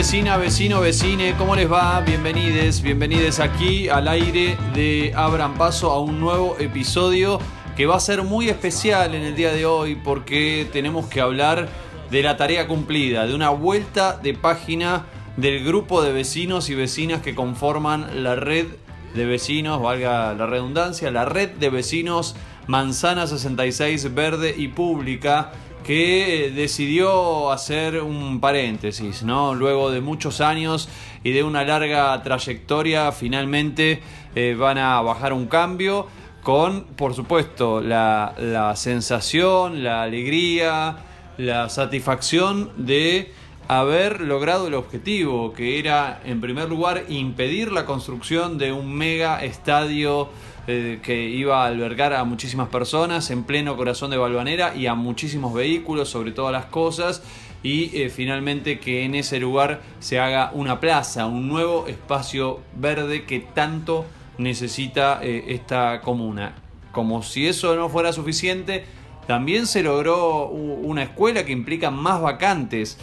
Vecina, vecino, vecine, ¿cómo les va? Bienvenides, bienvenides aquí al aire de Abran Paso a un nuevo episodio que va a ser muy especial en el día de hoy porque tenemos que hablar de la tarea cumplida, de una vuelta de página del grupo de vecinos y vecinas que conforman la red de vecinos, valga la redundancia, la red de vecinos Manzana 66 Verde y Pública que decidió hacer un paréntesis, ¿no? Luego de muchos años y de una larga trayectoria, finalmente eh, van a bajar un cambio con, por supuesto, la, la sensación, la alegría, la satisfacción de haber logrado el objetivo, que era, en primer lugar, impedir la construcción de un mega estadio eh, que iba a albergar a muchísimas personas en pleno corazón de Balvanera y a muchísimos vehículos sobre todas las cosas y eh, finalmente que en ese lugar se haga una plaza, un nuevo espacio verde que tanto necesita eh, esta comuna. Como si eso no fuera suficiente, también se logró una escuela que implica más vacantes.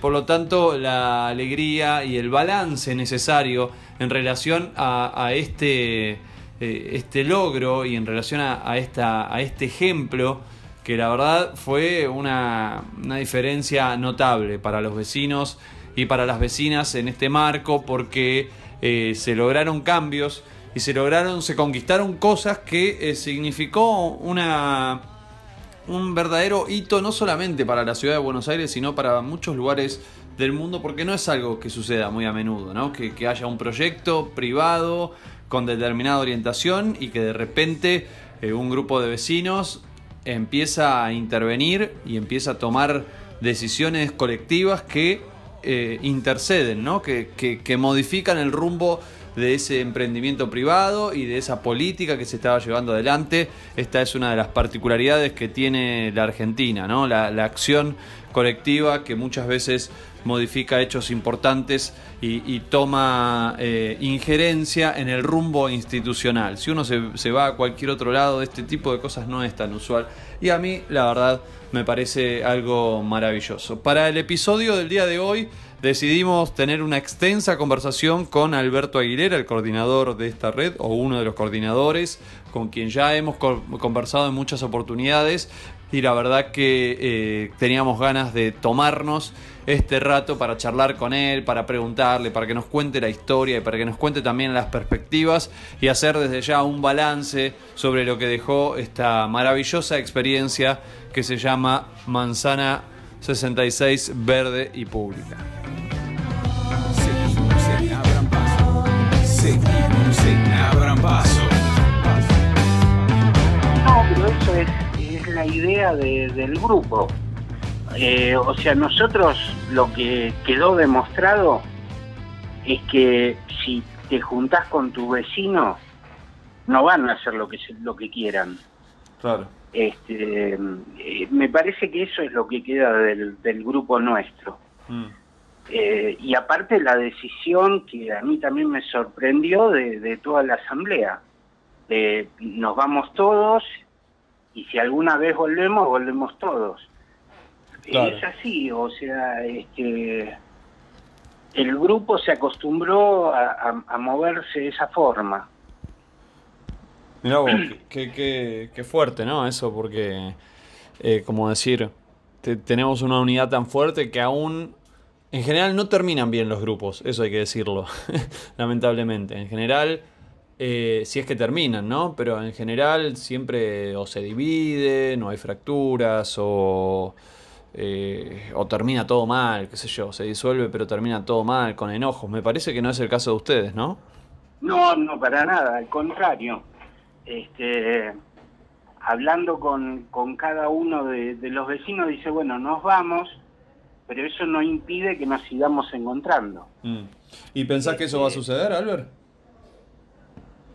por lo tanto, la alegría y el balance necesario en relación a este eh, este logro y en relación a, esta, a este ejemplo que la verdad fue una, diferencia notable para los vecinos y para las vecinas en este marco porque eh, se lograron cambios y se lograron, se conquistaron cosas que eh, significó una, un verdadero hito no solamente para la ciudad de Buenos Aires, sino para muchos lugares del mundo, porque no es algo que suceda muy a menudo, ¿no? que, que haya un proyecto privado con determinada orientación y que de repente eh, un grupo de vecinos empieza a intervenir y empieza a tomar decisiones colectivas que eh, interceden, ¿no? Que, que, modifican el rumbo de ese emprendimiento privado y de esa política que se estaba llevando adelante. Esta es una de las particularidades que tiene la Argentina, ¿no? la, acción colectiva que muchas veces modifica hechos importantes y, toma eh, injerencia en el rumbo institucional. Si uno se, va a cualquier otro lado, este tipo de cosas no es tan usual. Y a mí, la verdad, me parece algo maravilloso. Para el episodio del día de hoy, decidimos tener una extensa conversación con Alberto Aguilera, el coordinador de esta red, o uno de los coordinadores, con quien ya hemos conversado en muchas oportunidades, y la verdad que eh, teníamos ganas de tomarnos este rato para charlar con él, para preguntarle, para que nos cuente la historia y para que nos cuente también las perspectivas y hacer desde ya un balance sobre lo que dejó esta maravillosa experiencia que se llama Manzana 66 Verde y Pública. No, pero eso es, la idea del grupo. Eh, o sea, nosotros lo que quedó demostrado es que si te juntás con tu vecino, no van a hacer lo que lo que quieran. Claro. Este, eh, me parece que eso es lo que queda del, grupo nuestro. Mm. Eh, y aparte la decisión que a mí también me sorprendió de, toda la asamblea, de nos vamos todos y si alguna vez volvemos, volvemos todos. Es así, o sea, este, el grupo se acostumbró a, moverse de esa forma. Mirá vos, qué, fuerte, ¿no? Eso, porque, eh, como decir, tenemos una unidad tan fuerte que aún, en general, no terminan bien los grupos, eso hay que decirlo, lamentablemente. En general, eh, si es que terminan, ¿no? Pero en general siempre o se divide, no hay fracturas, o eh, o termina todo mal, qué sé yo, se disuelve pero termina todo mal, con enojos. Me parece que no es el caso de ustedes, ¿no? No, no, para nada, al contrario. Este, hablando con, con cada uno de, los vecinos, dice, bueno, nos vamos, pero eso no impide que nos sigamos encontrando. Mm. ¿Y pensás que eso va a este, suceder, Albert?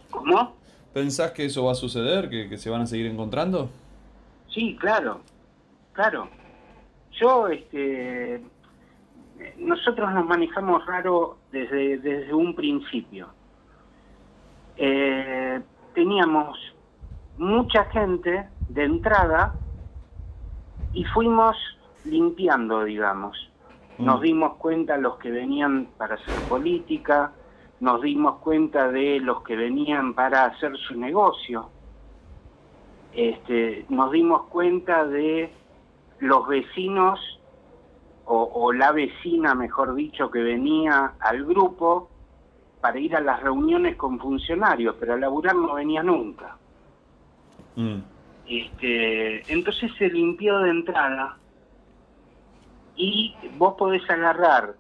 ¿Cómo? ¿Pensás que eso va a suceder, que, que se van a seguir encontrando? Sí, claro, claro. Yo, este, nosotros nos manejamos raro desde, desde un principio. Eh, teníamos mucha gente de entrada y fuimos limpiando, digamos. Nos mm. dimos cuenta los que venían para hacer política, nos dimos cuenta de los que venían para hacer su negocio, este, nos dimos cuenta de los vecinos o, la vecina, mejor dicho, que venía al grupo para ir a las reuniones con funcionarios, pero a laburar no venía nunca. Mm. Este, entonces se limpió de entrada y vos podés agarrar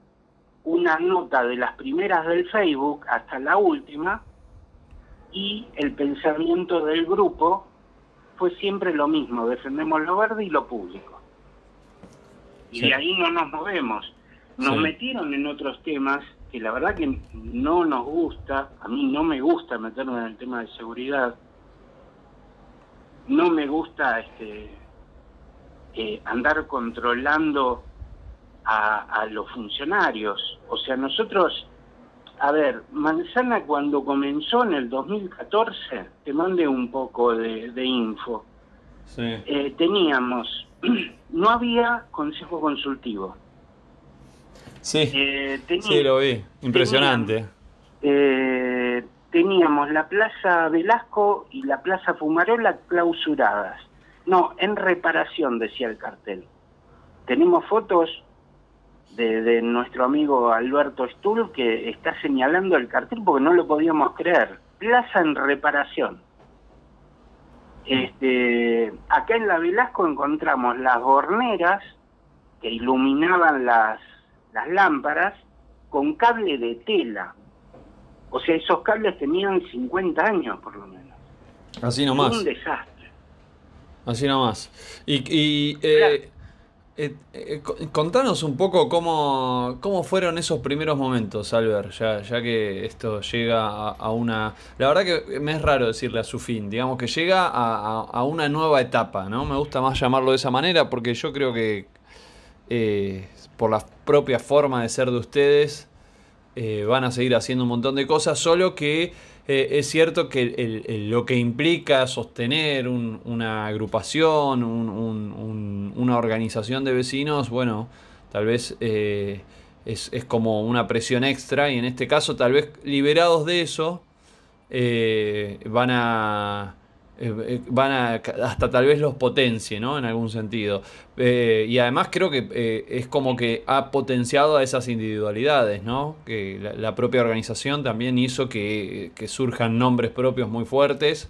una nota de las primeras del Facebook hasta la última y el pensamiento del grupo fue siempre lo mismo, defendemos lo verde y lo público. Y de ahí no nos movemos. Nos metieron en otros temas que la verdad que no nos gusta, a mí no me gusta meterme en el tema de seguridad, no me gusta este eh, andar controlando a, los funcionarios. O sea, nosotros, a ver, Manzana cuando comenzó en el 2014, te mandé un poco de, info, eh, teníamos, no había consejo consultivo. Sí, eh, sí, lo vi, impresionante. Eh, teníamos la Plaza Velasco y la Plaza Fumarola clausuradas. No, en reparación, decía el cartel. Tenemos fotos de, nuestro amigo Alberto Stull que está señalando el cartel porque no lo podíamos creer. Plaza en reparación. Este, acá en la Velasco encontramos las horneras que iluminaban las, las lámparas con cable de tela. O sea, esos cables tenían 50 años por lo menos. Así nomás. Un desastre. Así nomás. Y, y eh, eh, eh, contanos un poco cómo, cómo fueron esos primeros momentos, Albert, ya, ya que esto llega a, una... La verdad que me es raro decirle a su fin, digamos que llega a, una nueva etapa, ¿no? Me gusta más llamarlo de esa manera porque yo creo que eh, por la propia forma de ser de ustedes van a seguir haciendo un montón de cosas, solo que eh, es cierto que lo que implica sostener una agrupación, una organización de vecinos, bueno, tal vez eh, es, como una presión extra y en este caso tal vez liberados de eso eh, van a eh, eh, van a hasta tal vez los potencie, ¿no? En algún sentido. Eh, y además creo que es como que ha potenciado a esas individualidades, ¿no? Que la, propia organización también hizo que, surjan nombres propios muy fuertes,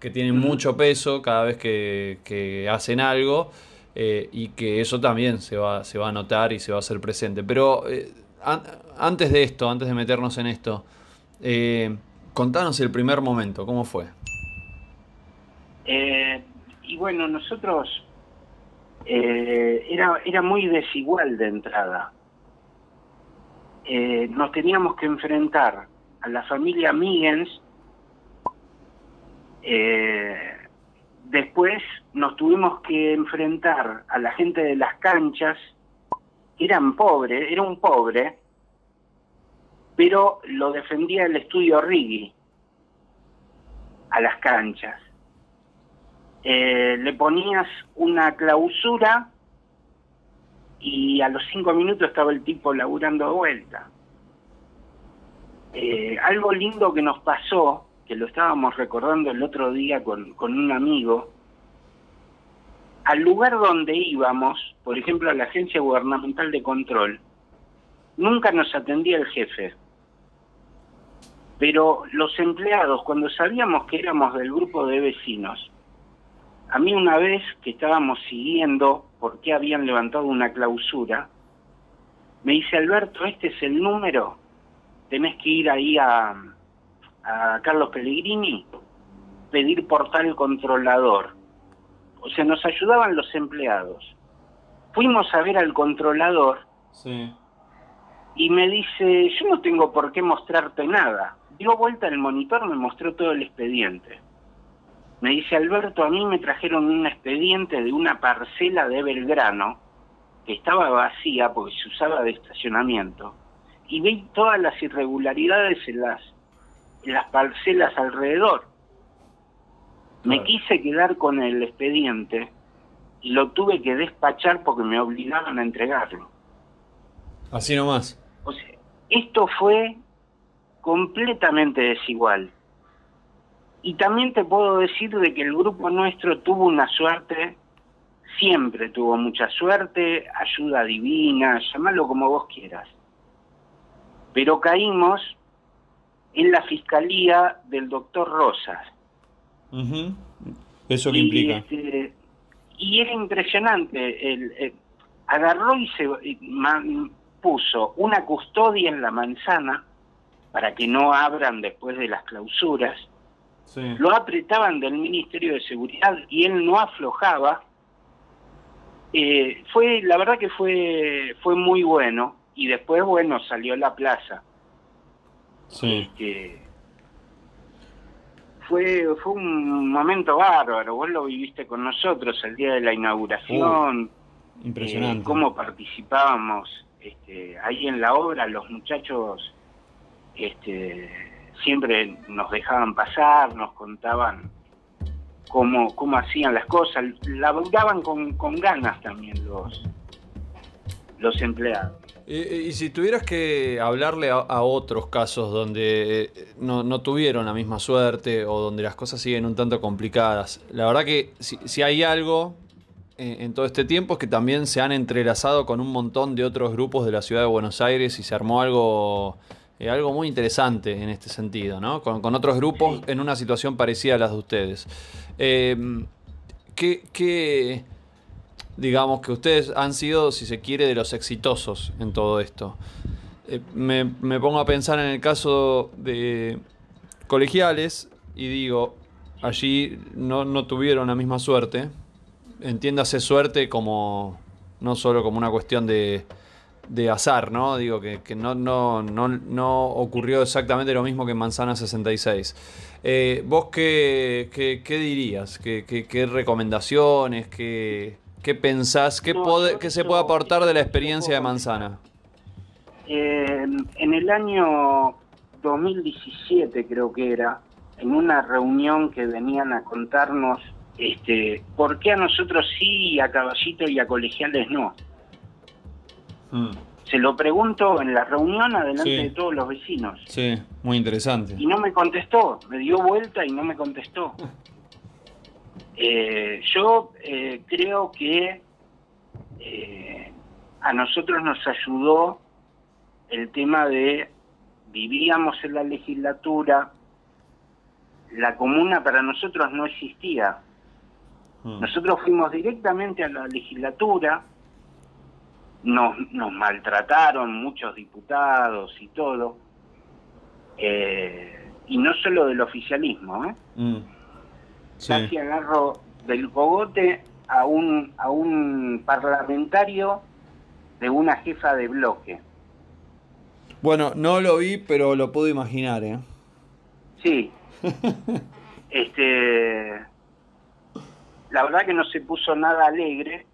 que tienen mucho peso cada vez que, hacen algo. y que eso también se va, se va a notar y se va a hacer presente. Pero antes de esto, antes de meternos en esto, contanos el primer momento, ¿cómo fue? Eh, y bueno, nosotros eh, era, era muy desigual de entrada. Eh, nos teníamos que enfrentar a la familia Migens, después nos tuvimos que enfrentar a la gente de las canchas, eran pobres, era un pobre, pero lo defendía el estudio Riggi a las canchas eh, le ponías una clausura y a los cinco minutos estaba el tipo laburando de vuelta. Eh, algo lindo que nos pasó, que lo estábamos recordando el otro día con, con un amigo, al lugar donde íbamos, por ejemplo a la Agencia Gubernamental de Control, nunca nos atendía el jefe. Pero los empleados, cuando sabíamos que éramos del grupo de vecinos, a mí una vez que estábamos siguiendo por qué habían levantado una clausura, me dice Alberto, este es el número, tenés que ir ahí a, Carlos Pellegrini, pedir por tal controlador. O sea, nos ayudaban los empleados. Fuimos a ver al controlador y me dice, yo no tengo por qué mostrarte nada. Dio vuelta el monitor, me mostró todo el expediente. Me dice Alberto, a mí me trajeron un expediente de una parcela de Belgrano que estaba vacía porque se usaba de estacionamiento y vi todas las irregularidades en las, las parcelas alrededor. Me quise quedar con el expediente y lo tuve que despachar porque me obligaban a entregarlo. Así nomás. O sea, esto fue completamente desigual. Y también te puedo decir de que el grupo nuestro tuvo una suerte, siempre tuvo mucha suerte, ayuda divina, llámalo como vos quieras. Pero caímos en la fiscalía del doctor Rosas. ¿Eso qué implica? Este, y era impresionante. El, agarró y se puso una custodia en la manzana para que no abran después de las clausuras. Lo apretaban del Ministerio de Seguridad y él no aflojaba. Eh, fue, la verdad que fue, fue muy bueno y después, bueno, salió a la plaza. Sí. Este, fue, fue un momento bárbaro, vos lo viviste con nosotros el día de la inauguración. Uh, impresionante. Eh, cómo participábamos este, ahí en la obra, los muchachos este, siempre nos dejaban pasar, nos contaban cómo, cómo hacían las cosas, laburaban con, con ganas también los, los empleados. Y, si tuvieras que hablarle a, otros casos donde eh, no, tuvieron la misma suerte o donde las cosas siguen un tanto complicadas, la verdad que si, hay algo en, todo este tiempo es que también se han entrelazado con un montón de otros grupos de la ciudad de Buenos Aires y se armó algo, eh, algo muy interesante en este sentido, ¿no? Con, otros grupos en una situación parecida a las de ustedes. Eh, ¿qué, digamos que ustedes han sido, si se quiere, de los exitosos en todo esto. Eh, me, pongo a pensar en el caso de colegiales y digo, allí no, tuvieron la misma suerte. Entiéndase suerte como no solo como una cuestión de, de azar, ¿no? Digo que, no, no, no, no, ocurrió exactamente lo mismo que en Manzana 66. Eh, ¿Vos qué, qué, dirías? ¿Qué, qué recomendaciones? ¿Qué, ¿Qué pensás? ¿Qué, se puede aportar de la experiencia de Manzana? Eh, en el año 2017 creo que era, en una reunión que venían a contarnos este, por qué a nosotros sí y a Caballito y a Colegiales no. Hmm. Se lo pregunto en la reunión adelante de todos los vecinos. Sí, muy interesante. Y no me contestó, me dio vuelta y no me contestó. Eh, yo eh, creo que eh, a nosotros nos ayudó el tema de vivíamos en la legislatura, la comuna para nosotros no existía. Hmm. Nosotros fuimos directamente a la legislatura, nos, nos maltrataron muchos diputados y todo, y no solo del oficialismo, ¿eh? Hmm casi agarro del cogote a un, a un parlamentario de una jefa de bloque. Bueno, no lo vi, pero lo puedo imaginar, ¿eh? Sí. este, la verdad que no se puso nada alegre,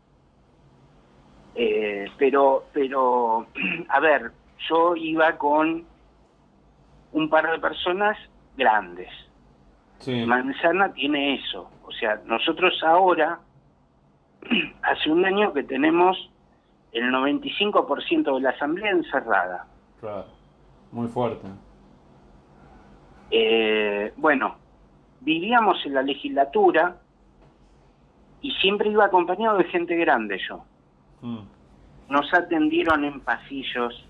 eh, pero, pero, a ver, yo iba con un par de personas grandes Manzana tiene eso. O sea, nosotros ahora, hace un año que tenemos el 95% de la asamblea encerrada. Claro, muy fuerte. Eh, bueno, vivíamos en la legislatura y siempre iba acompañado de gente grande yo. Mm. Nos atendieron en pasillos,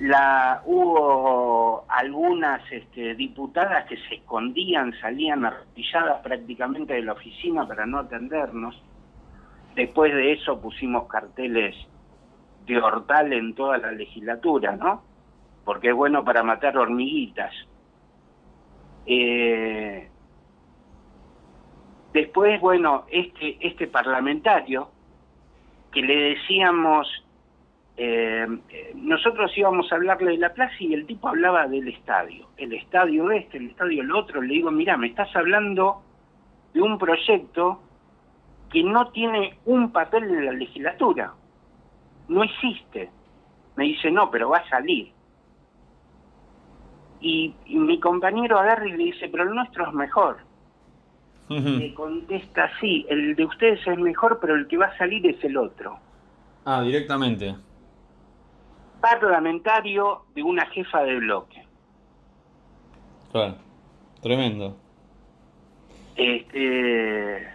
la hubo algunas este, diputadas que se escondían, salían arropilladas prácticamente de la oficina para no atendernos. Después de eso pusimos carteles de hortal en toda la legislatura, ¿no? Porque es bueno para matar hormiguitas. Eh, después, bueno, este, este parlamentario, que le decíamos eh, nosotros íbamos a hablarle de la plaza y el tipo hablaba del estadio, el estadio este, el estadio el otro. Le digo, mira, me estás hablando de un proyecto que no tiene un papel en la legislatura, no existe. Me dice, no, pero va a salir. Y, mi compañero agarra y le dice, pero el nuestro es mejor. Le contesta, sí, el de ustedes es mejor, pero el que va a salir es el otro. Ah, directamente. parlamentario de una jefa de bloque. Claro, tremendo. Este,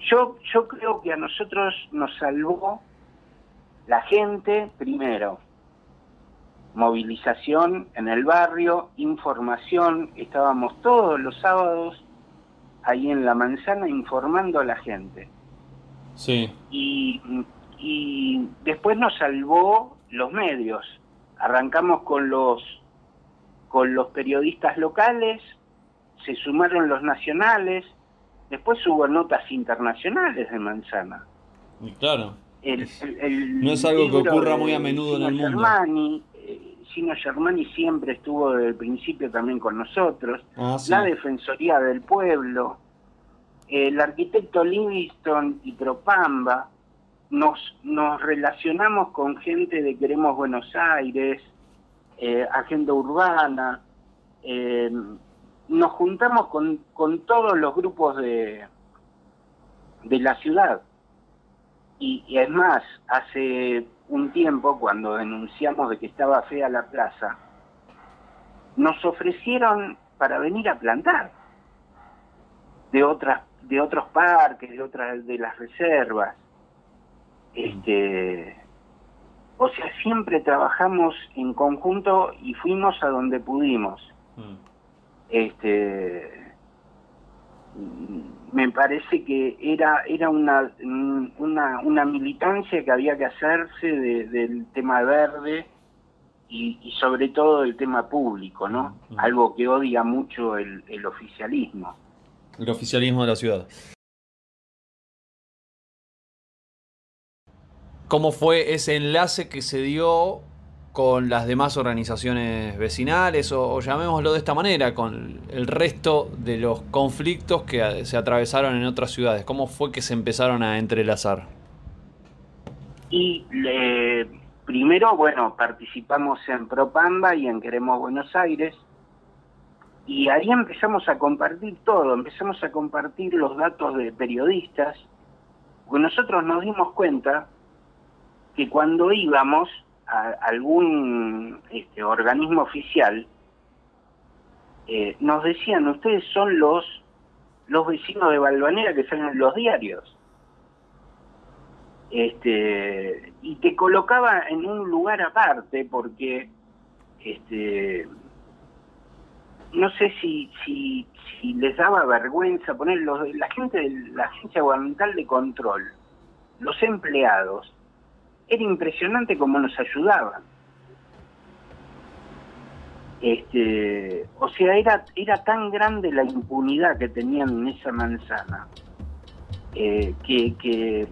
yo, yo creo que a nosotros nos salvó la gente primero. Movilización en el barrio, información, estábamos todos los sábados ahí en la manzana informando a la gente. Sí. Y, y después nos salvó los medios. Arrancamos con los con los periodistas locales, se sumaron los nacionales, después hubo notas internacionales de Manzana. claro. no es algo que ocurra muy a menudo en el mundo. Germani, Sino Germani siempre estuvo desde el principio también con nosotros. Ah, La Defensoría del Pueblo, el arquitecto Livingston y Propamba. Nos, nos relacionamos con gente de Queremos Buenos Aires, eh, Agenda Urbana. Eh, nos juntamos con, con todos los grupos de, de la ciudad. Y, es más, hace un tiempo, cuando denunciamos de que estaba fea la plaza, nos ofrecieron para venir a plantar de otras de otros parques, de otras de las reservas. Este, o sea, siempre trabajamos en conjunto y fuimos a donde pudimos. Mm este me parece que era era una, una, una militancia que había que hacerse del tema verde y, sobre todo del tema público, ¿no? Algo que odia mucho el, el oficialismo. El oficialismo de la ciudad. ¿Cómo fue ese enlace que se dio con las demás organizaciones vecinales o, llamémoslo de esta manera, con el resto de los conflictos que se atravesaron en otras ciudades? ¿Cómo fue que se empezaron a entrelazar? Y primero, bueno, participamos en Propamba y en Queremos Buenos Aires y ahí empezamos a compartir todo, empezamos a compartir los datos de periodistas, porque nosotros nos dimos cuenta que cuando íbamos algún este, organismo oficial, eh, nos decían, ustedes son los, los vecinos de Balvanera que salen en los diarios. Este, y te colocaba en un lugar aparte porque este, no sé si, si, les daba vergüenza poner la gente de la Agencia Gubernamental de Control, los empleados, era impresionante cómo nos ayudaban. Este, o sea, era, era tan grande la impunidad que tenían en esa manzana eh, que, que,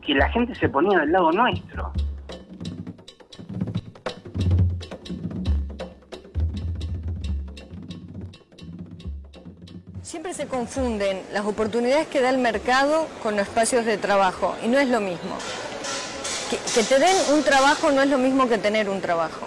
que la gente se ponía del lado nuestro. Siempre se confunden las oportunidades que da el mercado con los espacios de trabajo y no es lo mismo que, te den un trabajo no es lo mismo que tener un trabajo.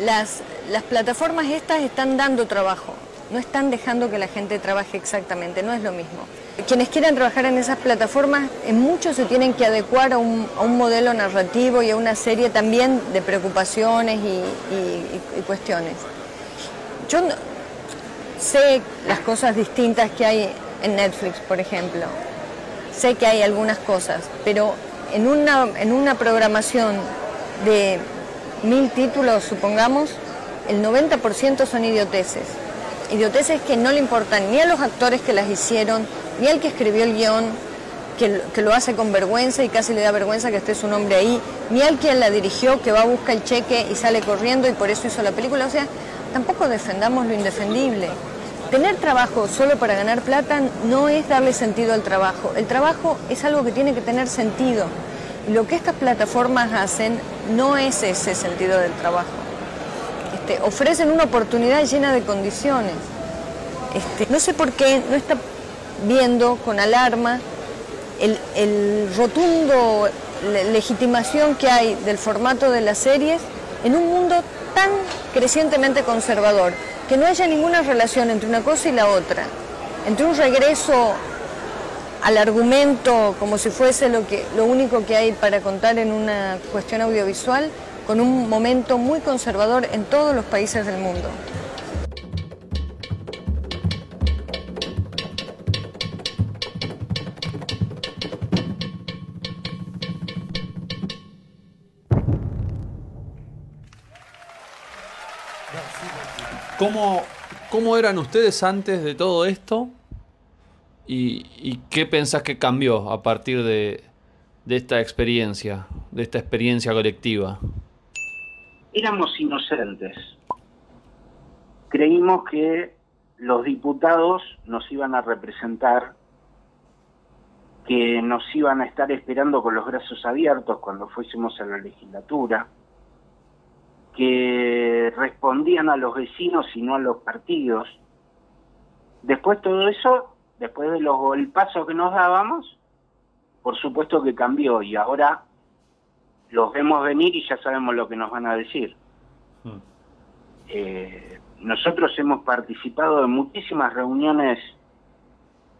Las, las plataformas estas están dando trabajo, no están dejando que la gente trabaje exactamente, no es lo mismo. Quienes quieran trabajar en esas plataformas, en muchos se tienen que adecuar a un, modelo narrativo y a una serie también de preocupaciones y, cuestiones. Yo sé las cosas distintas que hay en Netflix, por ejemplo. Sé que hay algunas cosas, pero en una, en una programación de mil títulos, supongamos, el 90% son idioteces. Idioteces que no le importan ni a los actores que las hicieron, ni al que escribió el guion, que, que, lo hace con vergüenza y casi le da vergüenza que esté su nombre ahí, ni al quien la dirigió, que va a buscar el cheque y sale corriendo y por eso hizo la película. O sea, tampoco defendamos lo indefendible. Tener trabajo solo para ganar plata no es darle sentido al trabajo. El trabajo es algo que tiene que tener sentido. Lo que estas plataformas hacen no es ese sentido del trabajo. Este, ofrecen una oportunidad llena de condiciones. Este, no sé por qué no está viendo con alarma el, el rotundo legitimación que hay del formato de las series en un mundo tan crecientemente conservador que no haya ninguna relación entre una cosa y la otra, entre un regreso al argumento como si fuese lo, que, lo único que hay para contar en una cuestión audiovisual, con un momento muy conservador en todos los países del mundo. ¿Cómo, ¿Cómo eran ustedes antes de todo esto? ¿Y, qué pensás que cambió a partir de, de esta experiencia, de esta experiencia colectiva? Éramos inocentes. Creímos que los diputados nos iban a representar, que nos iban a estar esperando con los brazos abiertos cuando fuésemos a la legislatura, que respondían a los vecinos y no a los partidos. Después todo eso, después de los golpazos que nos dábamos, por supuesto que cambió y ahora los vemos venir y ya sabemos lo que nos van a decir. Hmm. Eh, nosotros hemos participado en muchísimas reuniones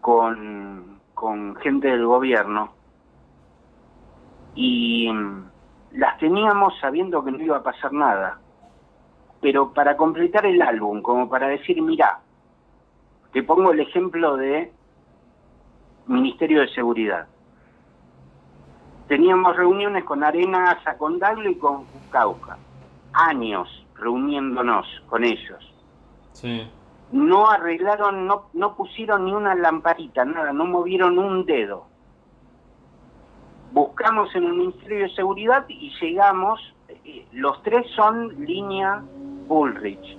con, con gente del gobierno y las teníamos sabiendo que no iba a pasar nada. Pero para completar el álbum, como para decir, mira, te pongo el ejemplo de Ministerio de Seguridad. Teníamos reuniones con Arena Sacondaglo y con Cauca. Años reuniéndonos con ellos. Sí. No arreglaron, no, no pusieron ni una lamparita, nada, no movieron un dedo buscamos en el Ministerio de Seguridad y llegamos, eh, los tres son línea Bullrich.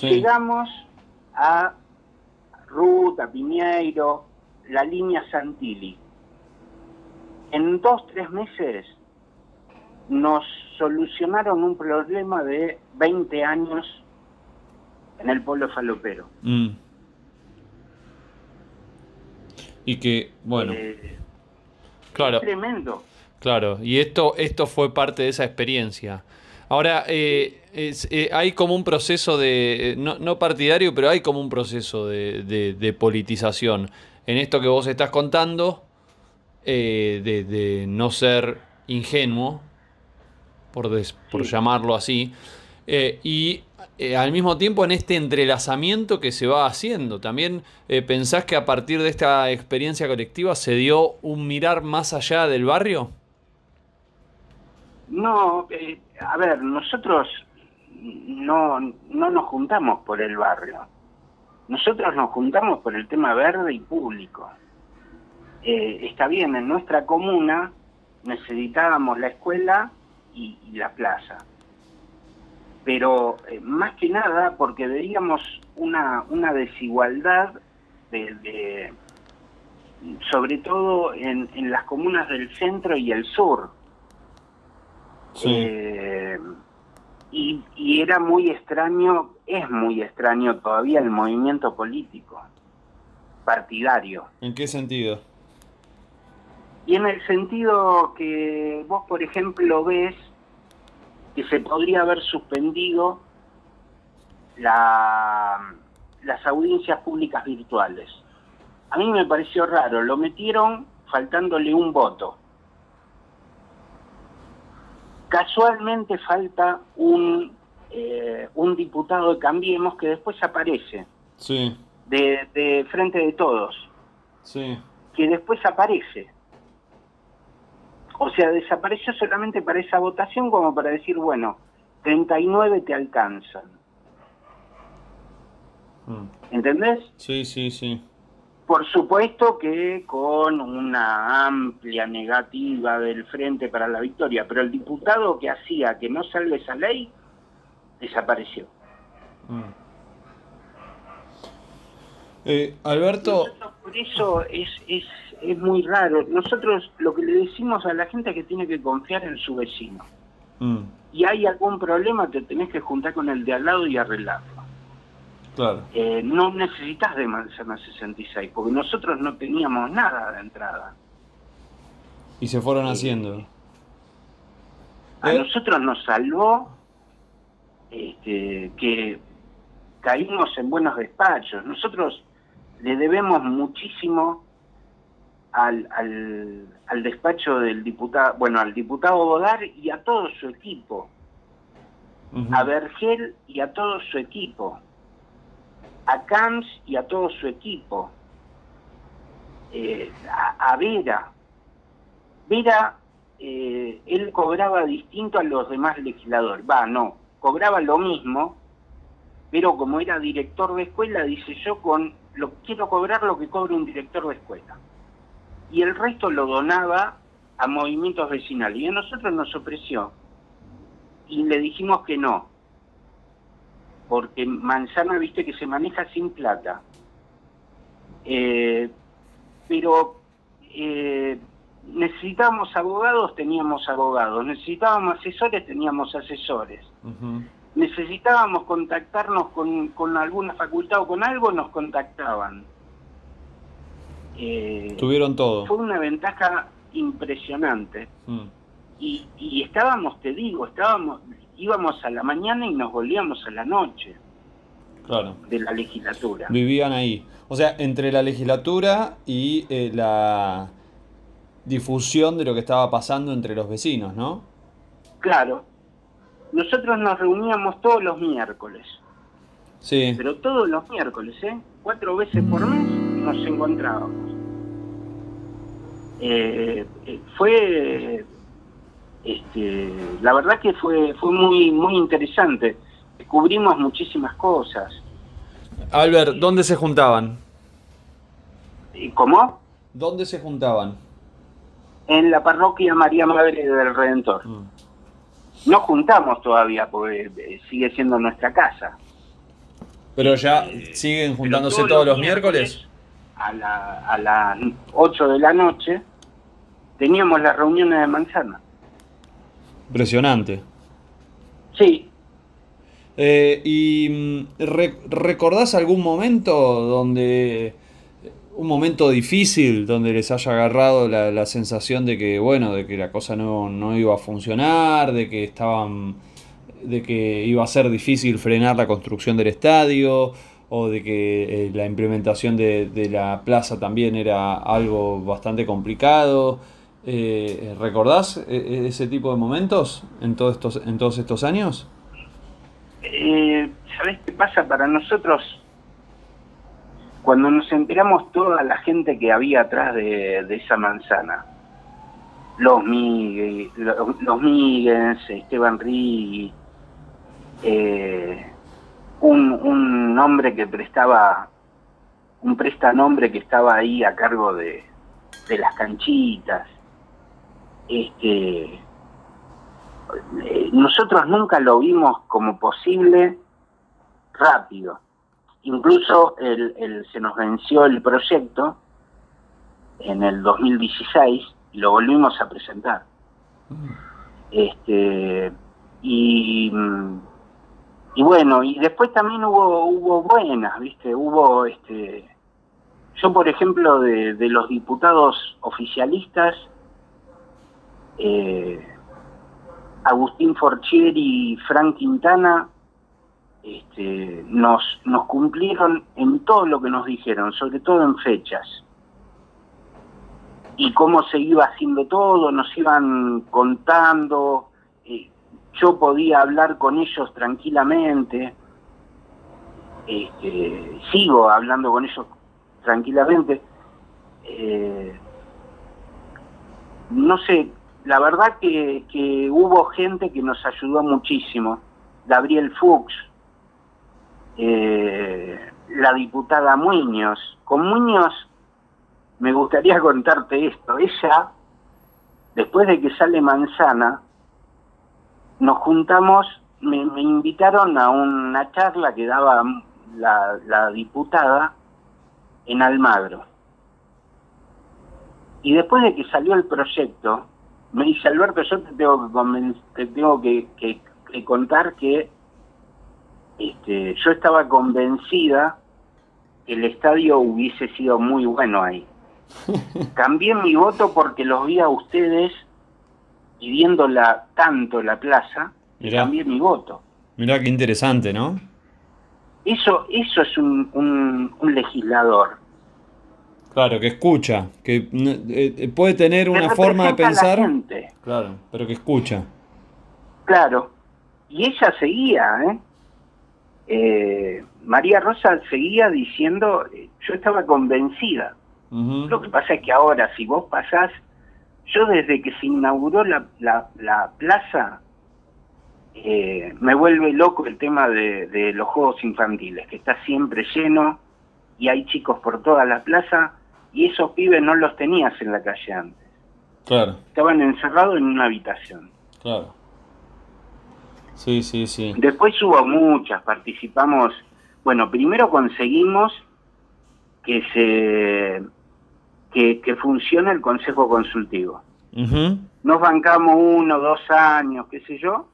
Llegamos a Ruth, a Piñeiro, la línea Santilli. En dos, tres meses nos solucionaron un problema de 20 años en el pueblo falopero. Mm. Y que, bueno, eh, Claro. tremendo. Claro, y esto, esto fue parte de esa experiencia. Ahora, eh, eh, hay como un proceso de, eh, no, partidario, pero hay como un proceso de, politización en esto que vos estás contando, de, no ser ingenuo, por, por llamarlo así, y eh, al mismo tiempo en este entrelazamiento que se va haciendo. También eh, pensás que a partir de esta experiencia colectiva se dio un mirar más allá del barrio. No, eh, a ver, nosotros no, no nos juntamos por el barrio. Nosotros nos juntamos por el tema verde y público. está bien, en nuestra comuna necesitábamos la escuela y la plaza pero eh, más que nada porque veíamos una, una desigualdad de, sobre todo en, en, las comunas del centro y el sur. Eh, y, y, era muy extraño, es muy extraño todavía el movimiento político, partidario. ¿En qué sentido? Y en el sentido que vos, por ejemplo, ves que se podría haber suspendido la, las audiencias públicas virtuales. A mí me pareció raro, lo metieron faltándole un voto. Casualmente falta un, eh, un diputado de Cambiemos que después aparece. Sí. De, de frente de todos. Sí. Que después aparece. O sea, desapareció solamente para esa votación como para decir, bueno, 39 te alcanzan. Mm. ¿Entendés? Sí, sí, sí. Por supuesto que con una amplia negativa del Frente para la Victoria, pero el diputado que hacía que no salga esa ley desapareció. Mm. Eh, Alberto... Por eso es, es es muy raro. Nosotros lo que le decimos a la gente es que tiene que confiar en su vecino. Mm. Y hay algún problema, te tenés que juntar con el de al lado y arreglarlo. Claro. Eh, no necesitas de manzana 66, porque nosotros no teníamos nada de entrada. Y se fueron haciendo. A ¿Eh? nosotros nos salvó este, que caímos en buenos despachos. Nosotros le debemos muchísimo al, al, al despacho del diputado, bueno, al diputado Bodar y a todo su equipo, a Vergel y a todo su equipo, a Camps y a todo su equipo, eh, a, Vera. Vera, eh, él cobraba distinto a los demás legisladores, va, no, cobraba lo mismo, pero como era director de escuela, dice yo con lo quiero cobrar lo que cobra un director de escuela y el resto lo donaba a movimientos vecinales. Y a nosotros nos ofreció y le dijimos que no, porque Manzana, viste, que se maneja sin plata. Eh, pero eh, necesitábamos abogados, teníamos abogados, necesitábamos asesores, teníamos asesores. Necesitábamos contactarnos con, con alguna facultad o con algo, nos contactaban. Eh, Tuvieron todo. Fue una ventaja impresionante. Mm. Y, y, estábamos, te digo, estábamos, íbamos a la mañana y nos volvíamos a la noche. Claro. De la legislatura. Vivían ahí. O sea, entre la legislatura y eh, la difusión de lo que estaba pasando entre los vecinos, ¿no? Claro. Nosotros nos reuníamos todos los miércoles. Sí. Pero todos los miércoles, ¿eh? Cuatro veces por mes nos encontrábamos. Eh, eh, fue, este, la verdad que fue, fue muy, muy interesante. Descubrimos muchísimas cosas. Albert, ¿dónde se juntaban? ¿Cómo? ¿Dónde se juntaban? En la parroquia María Madre del Redentor. Mm. No juntamos todavía porque eh, sigue siendo nuestra casa. ¿Pero ya siguen juntándose todos, los, miércoles? A, la, a las 8 de la noche, teníamos las reuniones de manzana. Impresionante. Sí. Eh, ¿Y mm, recordás algún momento donde, un momento difícil, donde les haya agarrado la, la sensación de que, bueno, de que la cosa no, no iba a funcionar, de que estaban, de que iba a ser difícil frenar la construcción del estadio? O de que eh, la implementación de, la plaza también era algo bastante complicado. Eh, ¿Recordás eh, ese tipo de momentos en todos estos, en todos estos años? Eh, ¿Sabés qué pasa para nosotros? Cuando nos enteramos toda la gente que había atrás de, esa manzana, los Miguel, los, los Esteban Rigui, eh, un, un hombre que prestaba, un prestanombre que estaba ahí a cargo de, de las canchitas. Este, eh, nosotros nunca lo vimos como posible rápido. Incluso el, el, se nos venció el proyecto en el 2016 y lo volvimos a presentar. Mm. Este, y mm, y bueno, y después también hubo hubo buenas, ¿viste? Hubo este yo por ejemplo de, los diputados oficialistas eh, Agustín Forchieri y Frank Quintana este, nos, nos cumplieron en todo lo que nos dijeron, sobre todo en fechas. Y cómo se iba haciendo todo, nos iban contando, eh, yo podía hablar con ellos tranquilamente, este, sigo hablando con ellos tranquilamente. Eh, no sé, la verdad que, que, hubo gente que nos ayudó muchísimo. Gabriel Fuchs, eh, la diputada Muñoz. Con Muñoz me gustaría contarte esto. Ella, después de que sale Manzana, nos juntamos, me, invitaron a una charla que daba la, diputada en Almagro. Y después de que salió el proyecto, me dice Alberto, yo te tengo que, te tengo que, contar que este, yo estaba convencida que el estadio hubiese sido muy bueno ahí. Cambié mi voto porque los vi a ustedes y viéndola tanto la plaza, cambié mi voto. Mirá qué interesante, ¿no? Eso, eso es un, un, legislador. Claro, que escucha, que eh, eh, puede tener una forma de pensar. Claro, pero que escucha. Claro. Y ella seguía, ¿eh? ¿eh? María Rosa seguía diciendo, yo estaba convencida. Lo que pasa es que ahora, si vos pasás, yo desde que se inauguró la, la, la plaza, eh, me vuelve loco el tema de, de, los juegos infantiles, que está siempre lleno y hay chicos por toda la plaza y esos pibes no los tenías en la calle antes. Claro. Estaban encerrados en una habitación. Claro. Sí, sí, sí. Después hubo muchas, participamos. Bueno, primero conseguimos que se que, que funcione el consejo consultivo. Nos bancamos uno, dos años, qué sé yo.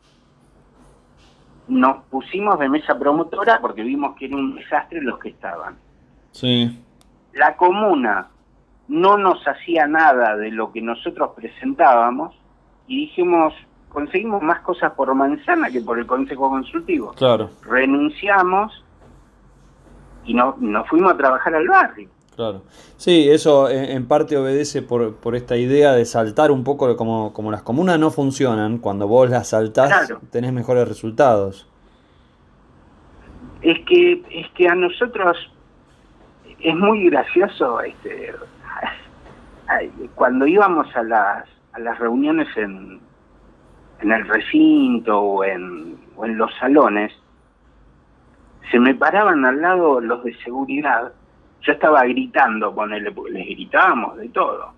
Nos pusimos de mesa promotora porque vimos que era un desastre los que estaban. Sí la comuna no nos hacía nada de lo que nosotros presentábamos y dijimos, conseguimos más cosas por manzana que por el Consejo Consultivo. Claro. Renunciamos y no, nos fuimos a trabajar al barrio. Claro. Sí, eso en, parte obedece por, por, esta idea de saltar un poco como, como las comunas no funcionan, cuando vos las saltás tenés mejores resultados. Es que, es que a nosotros es muy gracioso este cuando íbamos a las, a las reuniones en, en el recinto o en, o en los salones, se me paraban al lado los de seguridad, yo estaba gritando él, porque les gritábamos de todo.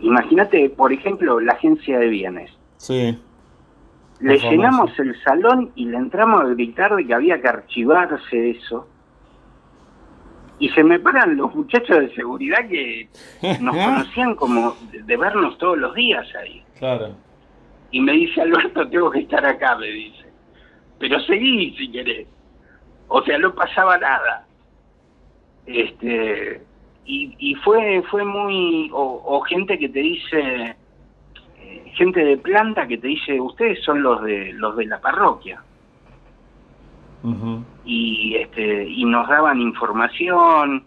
Imagínate, por ejemplo, la agencia de bienes. Sí. Le llenamos el salón y le entramos a gritar de que había que archivarse eso y se me paran los muchachos de seguridad que nos conocían como de, vernos todos los días ahí. Claro. Y me dice, Alberto, tengo que estar acá, me dice. Pero seguí si querés. O sea, no pasaba nada. Este y, y fue fue muy o, gente que te dice gente de planta que te dice ustedes son los de los de la parroquia y este y nos daban información.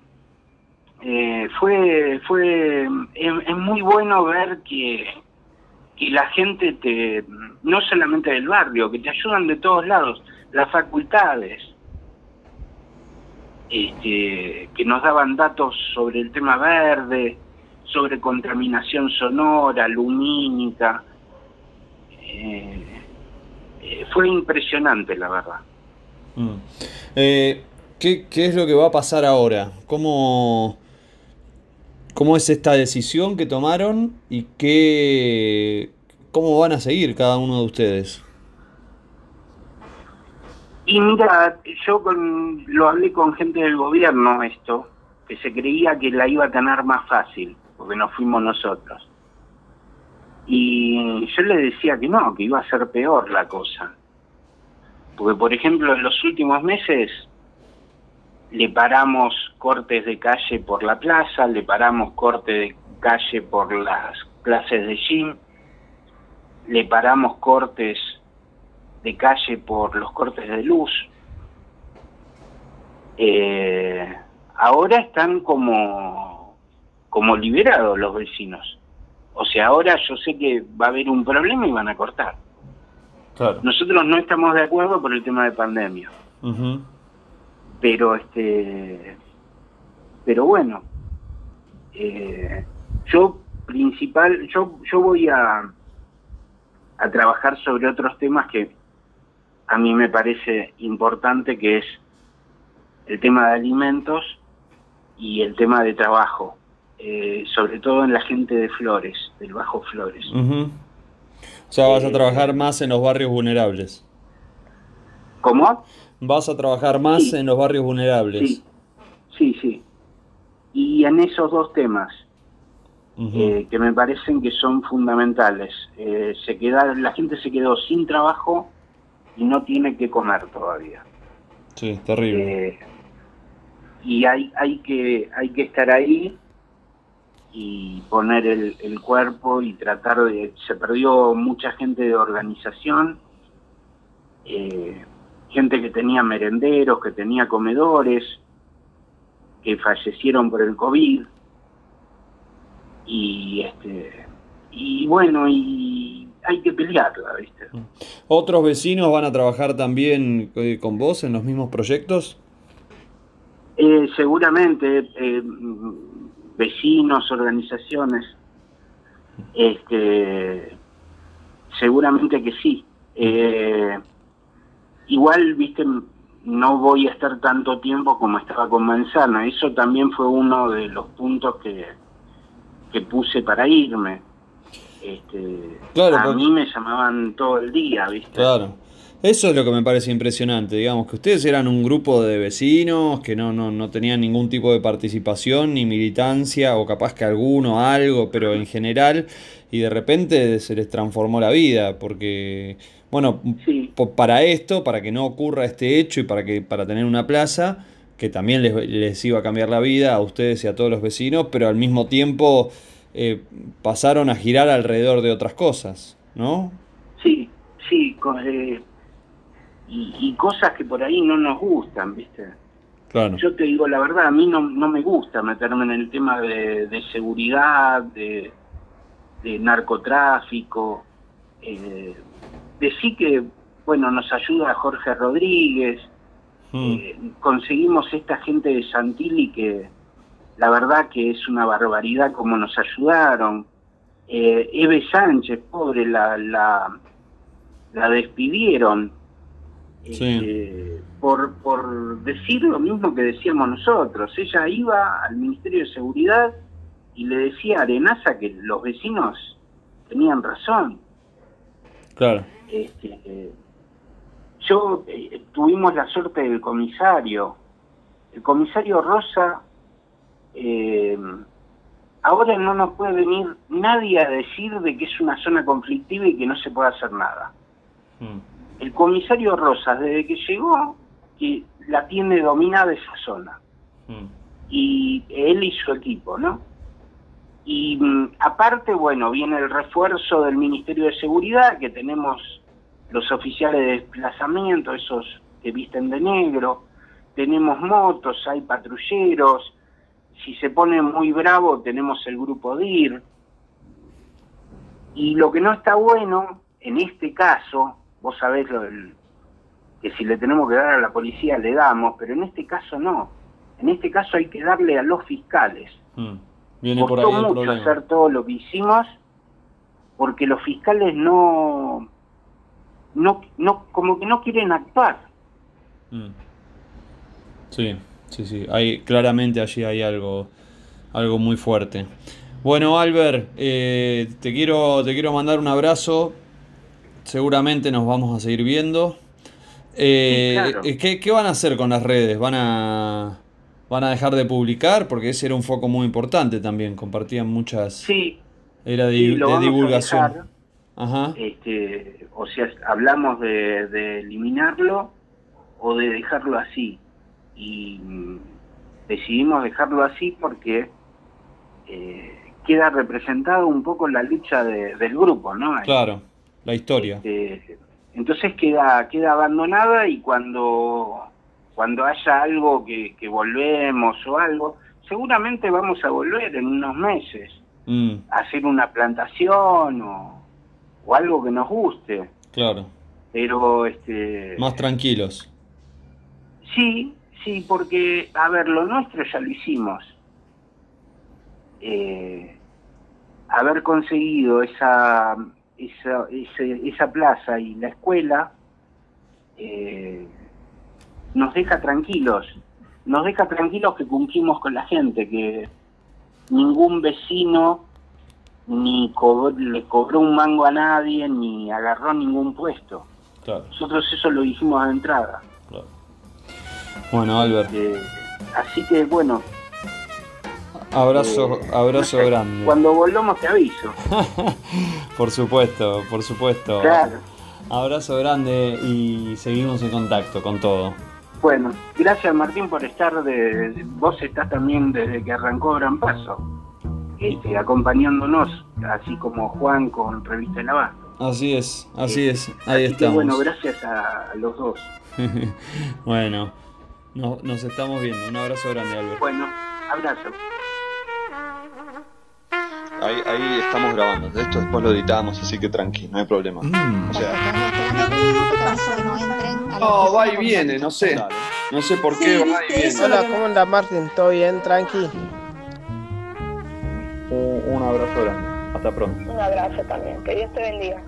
Eh, fue fue es, muy bueno ver que que la gente te no solamente del barrio que te ayudan de todos lados las facultades este, que nos daban datos sobre el tema verde sobre contaminación sonora lumínica eh, eh, fue impresionante la verdad Mm. Eh, ¿qué, es lo que va a pasar ahora? ¿Cómo, ¿Cómo es esta decisión que tomaron y qué, cómo van a seguir cada uno de ustedes? Y mira, yo lo hablé con gente del gobierno esto, que se creía que la iba a tener más fácil, porque no fuimos nosotros. Y yo le decía que no, que iba a ser peor la cosa. Porque, por ejemplo, en los últimos meses le paramos cortes de calle por la plaza, le paramos corte de calle por las clases de gym, le paramos cortes de calle por los cortes de luz. Eh, ahora están como, como liberados los vecinos. O sea, ahora yo sé que va a haber un problema y van a cortar. Nosotros no estamos de acuerdo por el tema de pandemia. Pero este pero bueno, eh, yo principal, yo, yo voy a, a trabajar sobre otros temas que a mí me parece importante, que es el tema de alimentos y el tema de trabajo, eh, sobre todo en la gente de Flores, del Bajo Flores. O sea, vas a trabajar más en los barrios vulnerables. ¿Cómo? Vas a trabajar más en los barrios vulnerables. Sí, sí, sí. Y en esos dos temas, eh, que me parecen que son fundamentales. Eh, se queda, la gente se quedó sin trabajo y no tiene que comer todavía. Sí, terrible. Eh, y hay, hay, que, hay que estar ahí y poner el, el, cuerpo y tratar de... Se perdió mucha gente de organización, eh, gente que tenía merenderos, que tenía comedores, que fallecieron por el COVID. Y este y bueno, y hay que pelearla, ¿viste? ¿Otros vecinos van a trabajar también eh, con vos en los mismos proyectos? Eh, seguramente, eh, vecinos, organizaciones, este, seguramente que sí. igual, viste, no voy a estar tanto tiempo como estaba con Manzana. Eso también fue uno de los puntos que, que puse para irme. Este, a mí me llamaban todo el día, ¿viste? Claro. Eso es lo que me parece impresionante, digamos, que ustedes eran un grupo de vecinos que no, no, no tenían ningún tipo de participación ni militancia, o capaz que alguno, algo, pero en general, y de repente se les transformó la vida, porque, bueno, para esto, para que no ocurra este hecho y para, que, para tener una plaza, que también les, les iba a cambiar la vida a ustedes y a todos los vecinos, pero al mismo tiempo eh, pasaron a girar alrededor de otras cosas, ¿no? Sí, sí, eh, y, cosas que por ahí no nos gustan, ¿viste? Claro. Yo te digo la verdad, a mí no, no me gusta meterme en el tema de, seguridad, de, narcotráfico. Eh, sí que, bueno, nos ayuda Jorge Rodríguez, hmm. eh, conseguimos esta gente de Santilli que la verdad que es una barbaridad como nos ayudaron. Eh, Eve Sánchez, pobre, la, la, la despidieron eh, por, por decir lo mismo que decíamos nosotros. Ella iba al Ministerio de Seguridad y le decía a Arenaza que los vecinos tenían razón. Claro. Este, yo eh, tuvimos la suerte del comisario. El comisario Rosa eh, ahora no nos puede venir nadie a decir de que es una zona conflictiva y que no se puede hacer nada. Mm. El comisario Rosas, desde que llegó, que la tiene dominada esa zona. Mm. Y él y su equipo, ¿no? Y mm, aparte, bueno, viene el refuerzo del Ministerio de Seguridad, que tenemos los oficiales de desplazamiento, esos que visten de negro, tenemos motos, hay patrulleros, si se pone muy bravo tenemos el grupo DIR. Y lo que no está bueno, en este caso, vos sabés lo que si le tenemos que dar a la policía le damos, pero en este caso no. En este caso hay que darle a los fiscales. Mm. Viene Costó por ahí mucho hacer todo lo que hicimos porque los fiscales no, no, no como que no quieren actuar. Mm. Sí. Sí, sí, hay, claramente allí hay algo, algo muy fuerte. Bueno, Albert, eh, te, quiero, te quiero mandar un abrazo. Seguramente nos vamos a seguir viendo. Eh, eh, ¿qué, van a hacer con las redes? ¿Van a, ¿Van a dejar de publicar? Porque ese era un foco muy importante también. Compartían muchas. Sí. Era de, divulgación. Ajá. Este, o sea, hablamos de, de eliminarlo o de dejarlo así y decidimos dejarlo así porque eh, queda representado un poco la lucha del grupo, ¿no? Claro, la historia. Este, entonces queda queda abandonada y cuando cuando haya algo que, volvemos o algo, seguramente vamos a volver en unos meses mm. a hacer una plantación o, o algo que nos guste. Claro. Pero este más tranquilos. Sí, Sí, porque, a ver, lo nuestro ya lo hicimos. Eh, haber conseguido esa, esa, esa, plaza y la escuela eh, nos deja tranquilos, nos deja tranquilos que cumplimos con la gente, que ningún vecino ni le cobró un mango a nadie, ni agarró ningún puesto. Nosotros eso lo dijimos de entrada. Bueno, Albert. Eh, así que bueno. Abrazo, eh, abrazo grande. Cuando volvamos te aviso. por supuesto, por supuesto. Claro. Abrazo grande y seguimos en contacto con todo. Bueno, gracias Martín por estar de, vos estás también desde que arrancó Gran Paso, este, acompañándonos, así como Juan con Revista El Abasto. Así es, así es, ahí estamos. bueno, gracias a los dos. bueno. No, nos estamos viendo. Un abrazo grande, Albert. Bueno, abrazo. Ahí, ahí estamos grabando. De esto después lo editamos, así que tranqui, no hay problema. Mm. O sea. No va y viene, no sé. No sé por qué va y viene. Hola, ¿cómo anda Martín? ¿Todo bien? Tranqui. Un, un abrazo grande. Hasta pronto. Un abrazo también. Que Dios te bendiga.